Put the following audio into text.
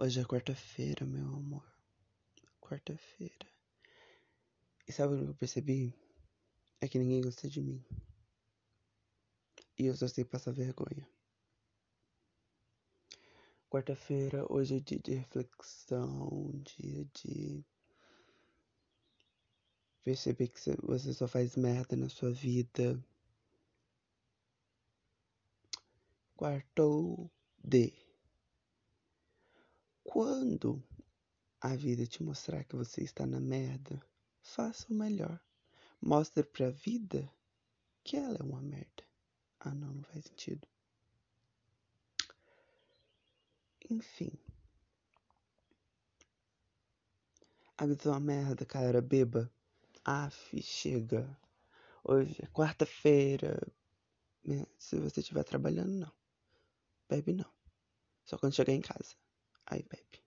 Hoje é quarta-feira, meu amor. Quarta-feira. E sabe o que eu percebi? É que ninguém gosta de mim. E eu só sei passar vergonha. Quarta-feira, hoje é dia de reflexão, dia de perceber que você só faz merda na sua vida. Quartou de quando a vida te mostrar que você está na merda, faça o melhor. Mostre pra vida que ela é uma merda. Ah, não, não faz sentido. Enfim. A vida é uma merda, cara. Beba. Af, chega. Hoje é quarta-feira. Se você estiver trabalhando, não. Bebe não. Só quando chegar em casa. I iPad